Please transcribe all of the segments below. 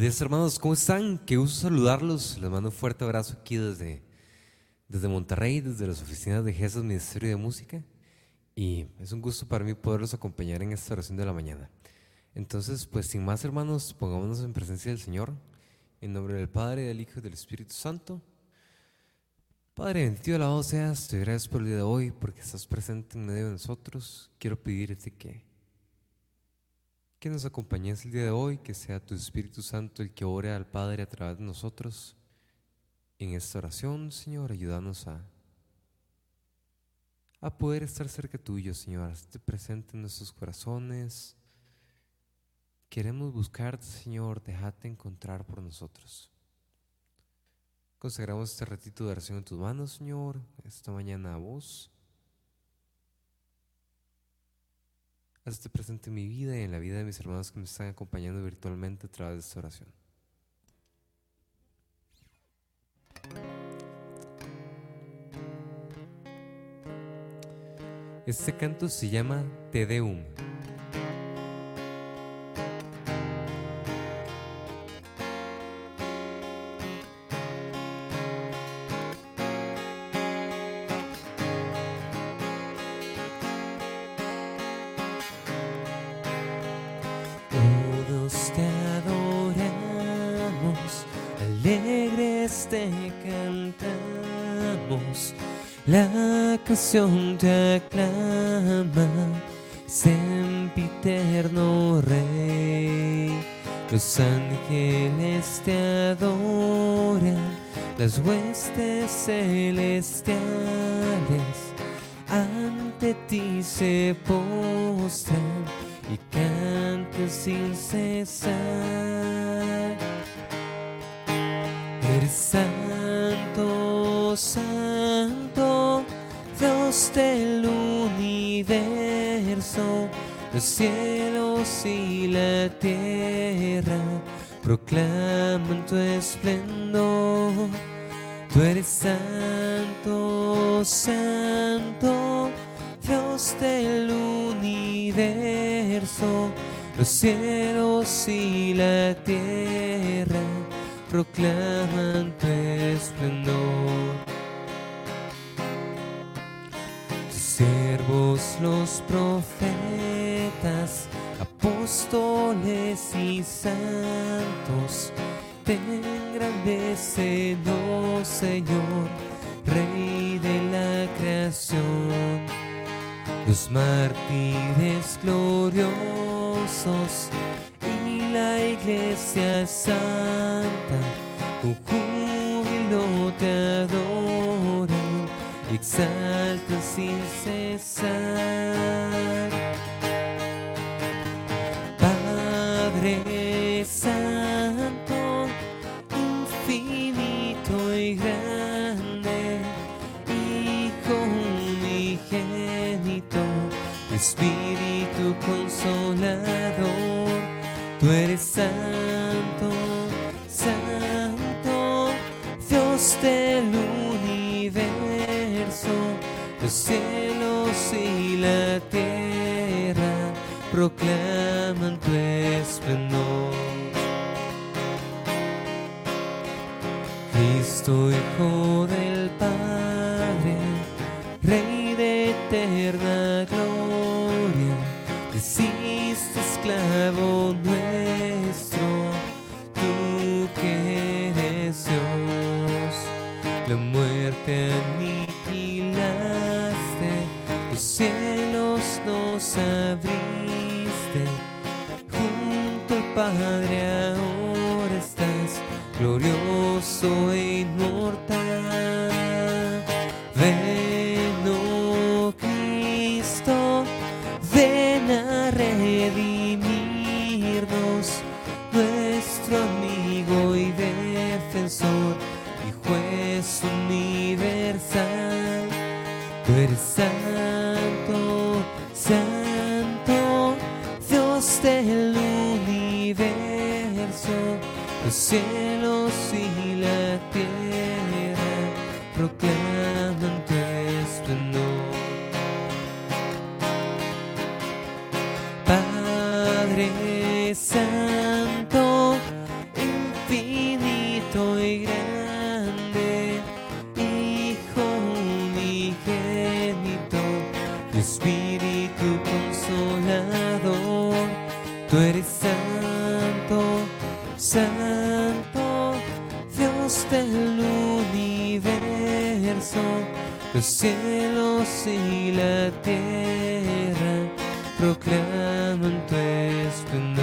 Días hermanos, ¿cómo están? Qué gusto saludarlos. Les mando un fuerte abrazo aquí desde, desde Monterrey, desde las oficinas de Jesús Ministerio de Música. Y es un gusto para mí poderlos acompañar en esta oración de la mañana. Entonces, pues sin más hermanos, pongámonos en presencia del Señor. En nombre del Padre, del Hijo y del Espíritu Santo. Padre, bendito alabado seas. Te gracias por el día de hoy, porque estás presente en medio de nosotros. Quiero pedirte que que nos acompañes el día de hoy, que sea tu Espíritu Santo el que ore al Padre a través de nosotros. En esta oración, Señor, ayúdanos a, a poder estar cerca tuyo, Señor, esté presente en nuestros corazones. Queremos buscarte, Señor, déjate encontrar por nosotros. Consagramos este ratito de oración en tus manos, Señor, esta mañana a vos. Hazte presente en mi vida y en la vida de mis hermanos que me están acompañando virtualmente a través de esta oración. Este canto se llama Te Deum. Te cantamos, la canción te aclama, sempiterno Rey. Los ángeles te adoran, las huestes celestiales ante ti se postran Dios del universo, los cielos y la tierra proclaman tu esplendor. Tú eres santo, santo, Dios del universo, los cielos y la tierra proclaman tu esplendor. Los profetas, apóstoles y santos, te engrandecen, oh Señor, Rey de la creación. Los mártires gloriosos y la iglesia santa, con júbilo te adoran y exaltan sin cesar. Cielos y la tierra proclaman tu esplendor. Cristo, Hijo del Padre ahora estás, glorioso los Dios del universo, los cielos y la tierra proclaman tu esplendor.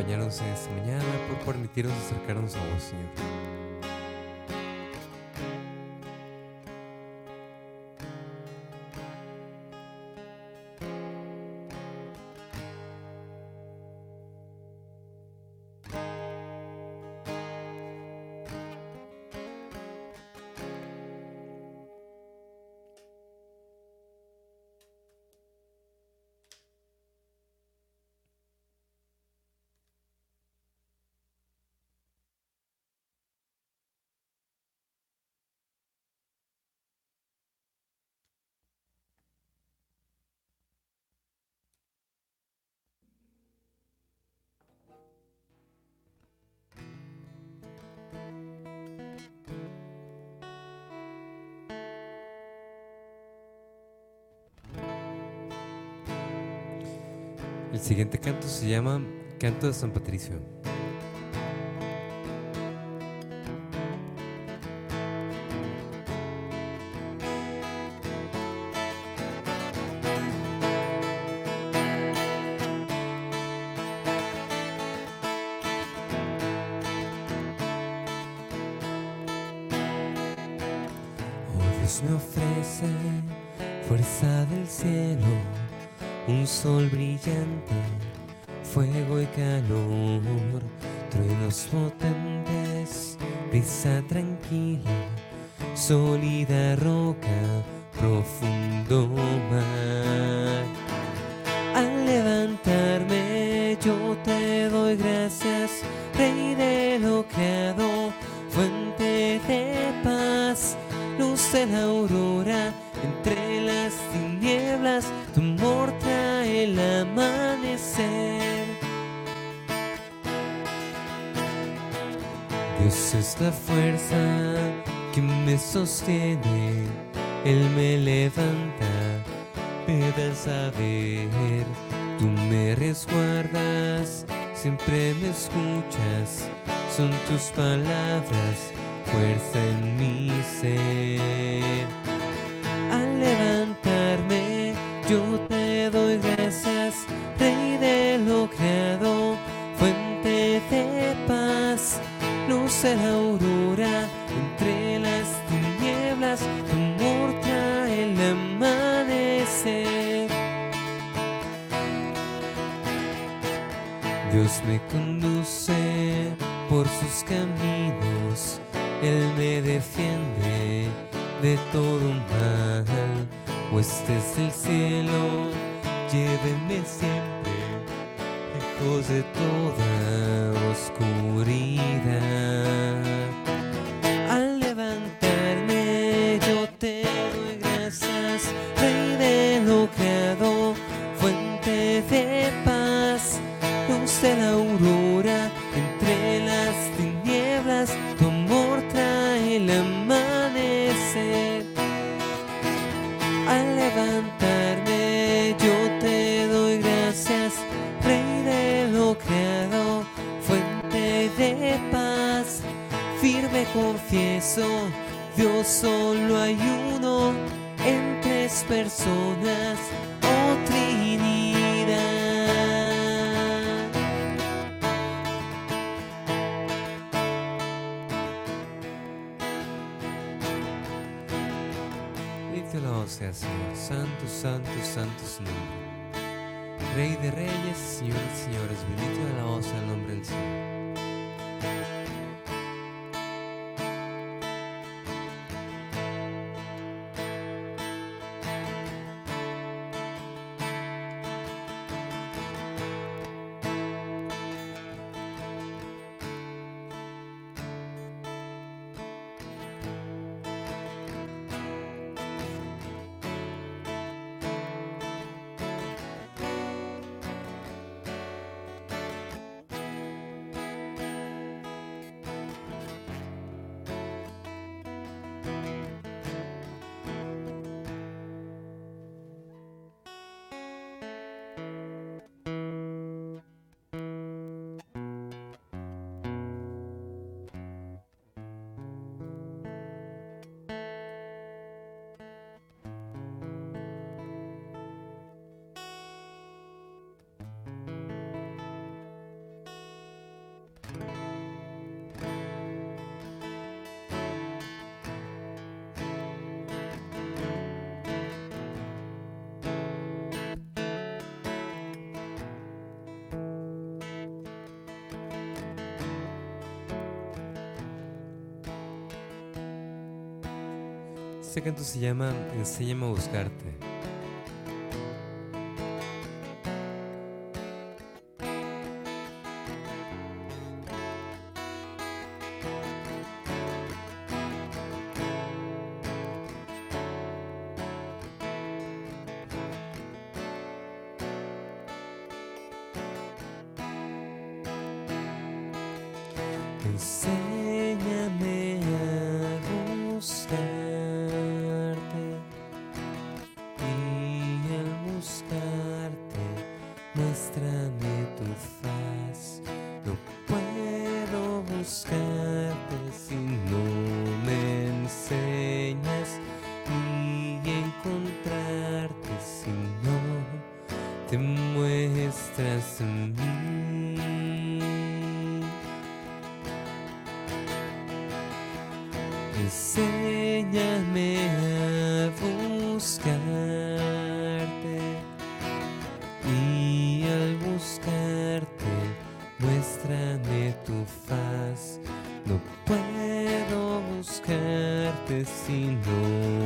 Acompañarnos en esta mañana, por permitirnos acercarnos a vos, Señor. El siguiente canto se llama Canto de San Patricio. Sólida roca, profundo mar. Al levantarme yo te doy gracias, Rey de lo creado, fuente de paz, luz de la aurora, entre las tinieblas, tu amor Es la fuerza que me sostiene, Él me levanta, me da saber, tú me resguardas, siempre me escuchas, son tus palabras, fuerza en mi ser. Rey de reyes, Señor de señores, bendito y alabado sea el nombre del Señor. Este canto se llama Enséñame a buscarte. Muéstrame tu faz. No puedo buscarte si no me enseñas y encontrarte si no te muestras en mí. Enséñame a buscarte buscarte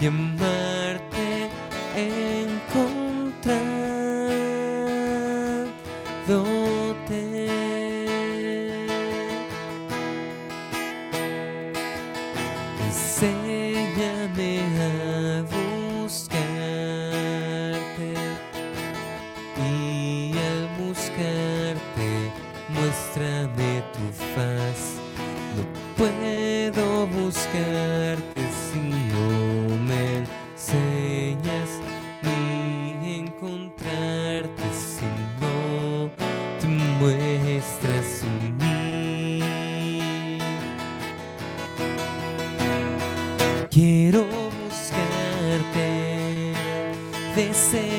y amarte, Quiero buscarte, deseándote,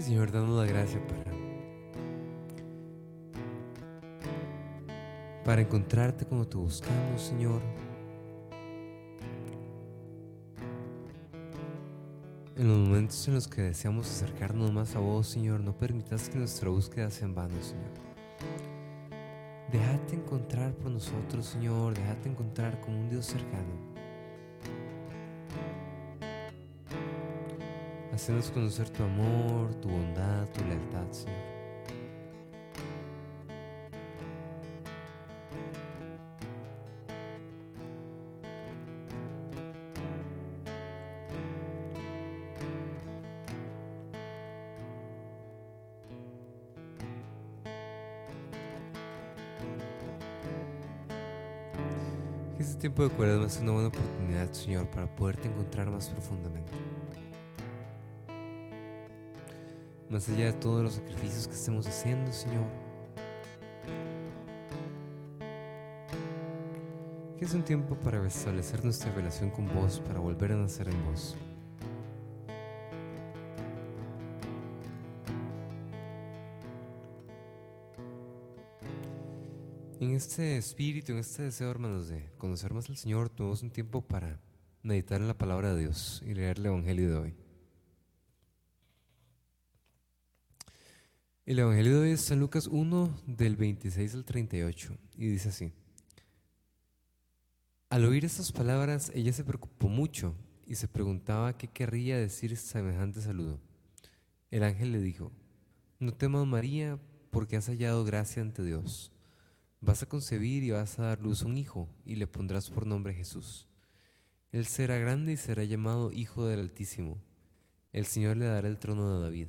Señor, danos la gracia para, para encontrarte como te buscamos, Señor. En los momentos en los que deseamos acercarnos más a vos, Señor, no permitas que nuestra búsqueda sea en vano, Señor. Déjate encontrar por nosotros, Señor. Déjate encontrar como un Dios cercano. Hacernos conocer tu amor, tu bondad, tu lealtad, Señor. Este tiempo de cuaresma es una buena oportunidad, Señor, para poderte encontrar más profundamente. Más allá de todos los sacrificios que estemos haciendo, Señor. Que es un tiempo para restablecer nuestra relación con vos, para volver a nacer en vos. En este espíritu, en este deseo, hermanos, de conocer más al Señor, tuvimos un tiempo para meditar en la palabra de Dios y leer el Evangelio de hoy. El Evangelio de hoy es San Lucas 1, del 26 al 38, y dice así. Al oír estas palabras, ella se preocupó mucho y se preguntaba qué querría decir semejante saludo. El ángel le dijo, no temas María, porque has hallado gracia ante Dios. Vas a concebir y vas a dar luz a un hijo, y le pondrás por nombre Jesús. Él será grande y será llamado Hijo del Altísimo. El Señor le dará el trono de David.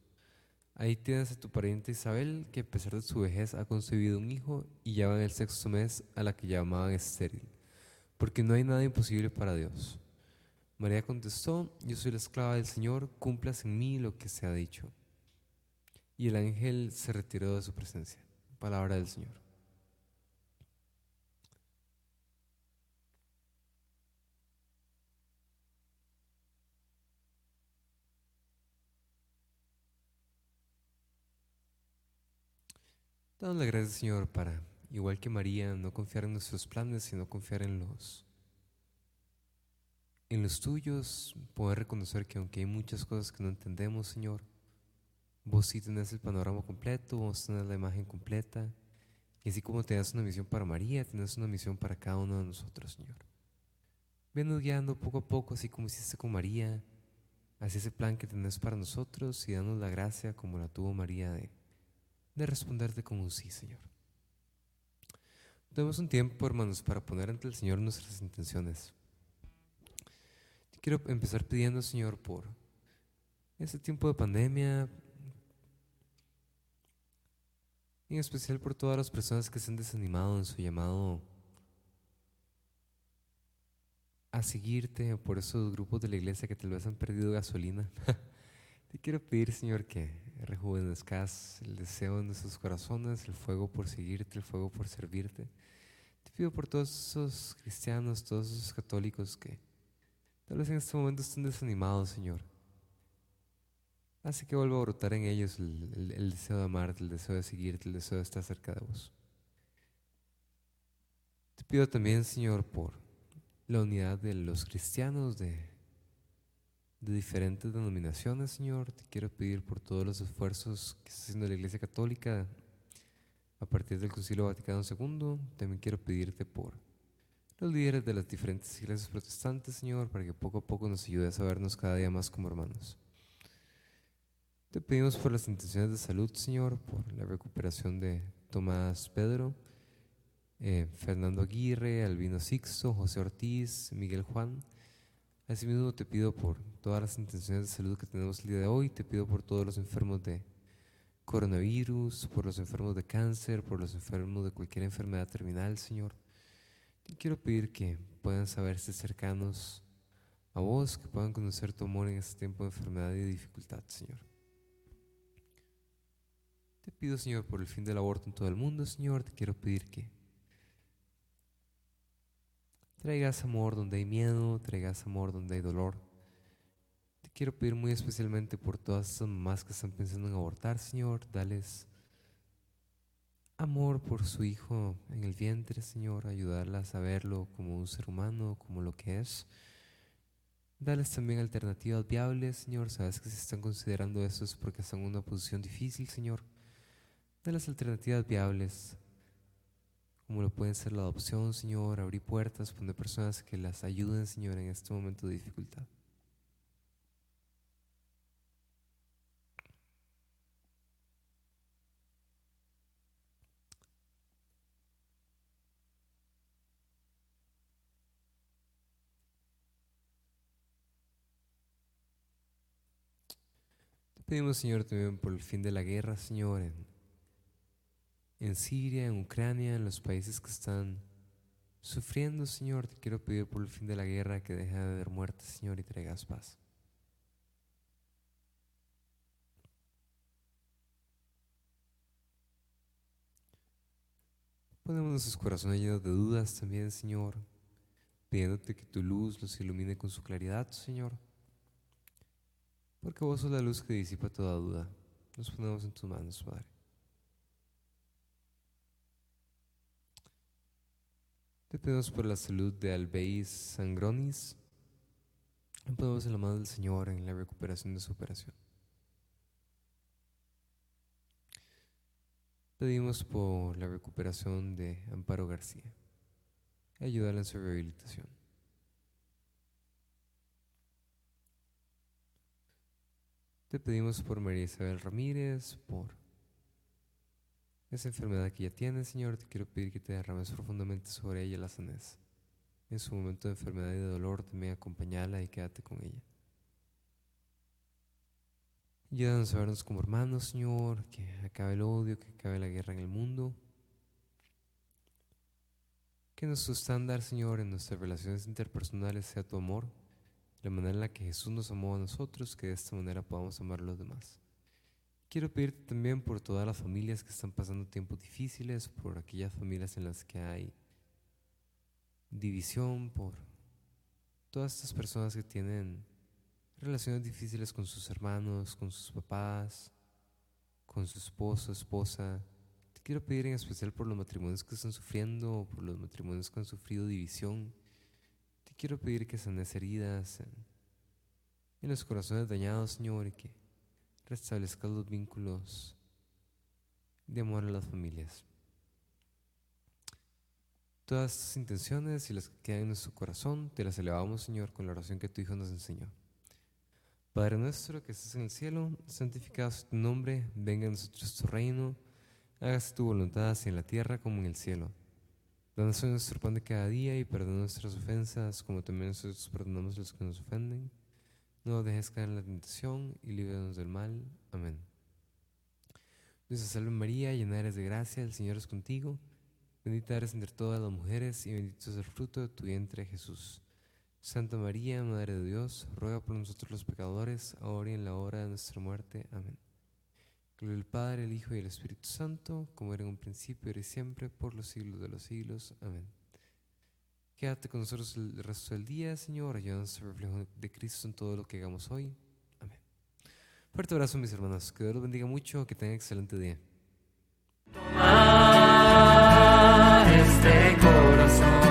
Ahí tienes a tu pariente Isabel, que a pesar de su vejez ha concebido un hijo y ya va en el sexto mes a la que llamaban estéril, porque no hay nada imposible para Dios. María contestó, yo soy la esclava del Señor, cumplas en mí lo que se ha dicho. Y el ángel se retiró de su presencia. Palabra del Señor. Damos la gracias, Señor, para, igual que María, no confiar en nuestros planes, sino confiar en los, tuyos, poder reconocer que aunque hay muchas cosas que no entendemos, Señor, vos sí tenés el panorama completo, vos tenés la imagen completa, y así como tenés una misión para María, tenés una misión para cada uno de nosotros, Señor. Venos guiando poco a poco, así como hiciste con María, hacia ese plan que tenés para nosotros y danos la gracia como la tuvo María de de responderte como un sí, Señor. Tenemos un tiempo, hermanos, para poner ante el Señor nuestras intenciones. Quiero empezar pidiendo, Señor, por este tiempo de pandemia, en especial por todas las personas que se han desanimado en su llamado a seguirte, por esos grupos de la iglesia que tal vez han perdido gasolina. Te quiero pedir, Señor, que rejuvenezcas el deseo en nuestros corazones, el fuego por seguirte, el fuego por servirte. Te pido por todos esos cristianos, todos esos católicos que tal vez en este momento estén desanimados, Señor. Hace que vuelva a brotar en ellos el, el deseo de amarte, el deseo de seguirte, el deseo de estar cerca de vos. Te pido también, Señor, por la unidad de los cristianos, de de diferentes denominaciones, Señor. Te quiero pedir por todos los esfuerzos que está haciendo la Iglesia Católica a partir del Concilio Vaticano II. También quiero pedirte por los líderes de las diferentes iglesias protestantes, Señor, para que poco a poco nos ayudes a vernos cada día más como hermanos. Te pedimos por las intenciones de salud, Señor, por la recuperación de Tomás Pedro, eh, Fernando Aguirre, Albino Sixto, José Ortiz, Miguel Juan. Asimismo te pido por todas las intenciones de salud que tenemos el día de hoy, te pido por todos los enfermos de coronavirus, por los enfermos de cáncer, por los enfermos de cualquier enfermedad terminal, Señor. Te quiero pedir que puedan saberse cercanos a vos, que puedan conocer tu amor en este tiempo de enfermedad y dificultad, Señor. Te pido, Señor, por el fin del aborto en todo el mundo, Señor, te quiero pedir que Traigas amor donde hay miedo, traigas amor donde hay dolor. Te quiero pedir muy especialmente por todas esas mamás que están pensando en abortar, Señor. Dales amor por su hijo en el vientre, Señor. Ayudarlas a verlo como un ser humano, como lo que es. Dales también alternativas viables, Señor. Sabes que si están considerando eso es porque están en una posición difícil, Señor. Dales alternativas viables como lo pueden ser la adopción, Señor, abrir puertas, poner personas que las ayuden, Señor, en este momento de dificultad. Pedimos, Señor, también por el fin de la guerra, Señor, en, en Siria, en Ucrania, en los países que están sufriendo, Señor. Te quiero pedir por el fin de la guerra que deje de haber muerte, Señor, y traigas paz. Ponemos nuestros corazones llenos de dudas también, Señor, pidiéndote que tu luz los ilumine con su claridad, Señor. Porque vos sos la luz que disipa toda duda. Nos ponemos en tus manos, Padre. Te pedimos por la salud de Albeis Sangronis. Lo ponemos en la mano del Señor en la recuperación de su operación. Pedimos por la recuperación de Amparo García. Ayúdala en su rehabilitación. Te pedimos por María Isabel Ramírez, por esa enfermedad que ya tiene, Señor. Te quiero pedir que te derrames profundamente sobre ella la sanez. En su momento de enfermedad y de dolor, también acompañala y quédate con ella. Ayúdanos a vernos como hermanos, Señor, que acabe el odio, que acabe la guerra en el mundo. Que nuestro estándar, Señor, en nuestras relaciones interpersonales sea tu amor, la manera en la que Jesús nos amó a nosotros, que de esta manera podamos amar a los demás. Quiero pedirte también por todas las familias que están pasando tiempos difíciles, por aquellas familias en las que hay división, por todas estas personas que tienen relaciones difíciles con sus hermanos, con sus papás, con su esposo, esposa. Te quiero pedir en especial por los matrimonios que están sufriendo, por los matrimonios que han sufrido división. Te quiero pedir que sanes heridas en, en los corazones dañados, Señor, y que restablezcas los vínculos de amor a las familias. Todas estas intenciones y las que quedan en nuestro corazón, te las elevamos, Señor, con la oración que tu Hijo nos enseñó. Padre nuestro que estás en el cielo, santificado sea tu nombre, venga a nosotros tu reino, hágase tu voluntad así en la tierra como en el cielo. Danos hoy nuestro pan de cada día y perdona nuestras ofensas, como también nosotros perdonamos a los que nos ofenden. No nos dejes caer en la tentación y líbranos del mal. Amén. Dios te salve María, llena eres de gracia, el Señor es contigo. Bendita eres entre todas las mujeres y bendito es el fruto de tu vientre, Jesús. Santa María, Madre de Dios, ruega por nosotros los pecadores, ahora y en la hora de nuestra muerte. Amén. Gloria al Padre, el Hijo y el Espíritu Santo, como era en un principio, y siempre, por los siglos de los siglos. Amén. Quédate con nosotros el resto del día, Señor. Ayúdanos a reflejo de Cristo en todo lo que hagamos hoy. Amén. Fuerte abrazo, mis hermanos. Que Dios los bendiga mucho. Que tengan excelente día. Toma este corazón.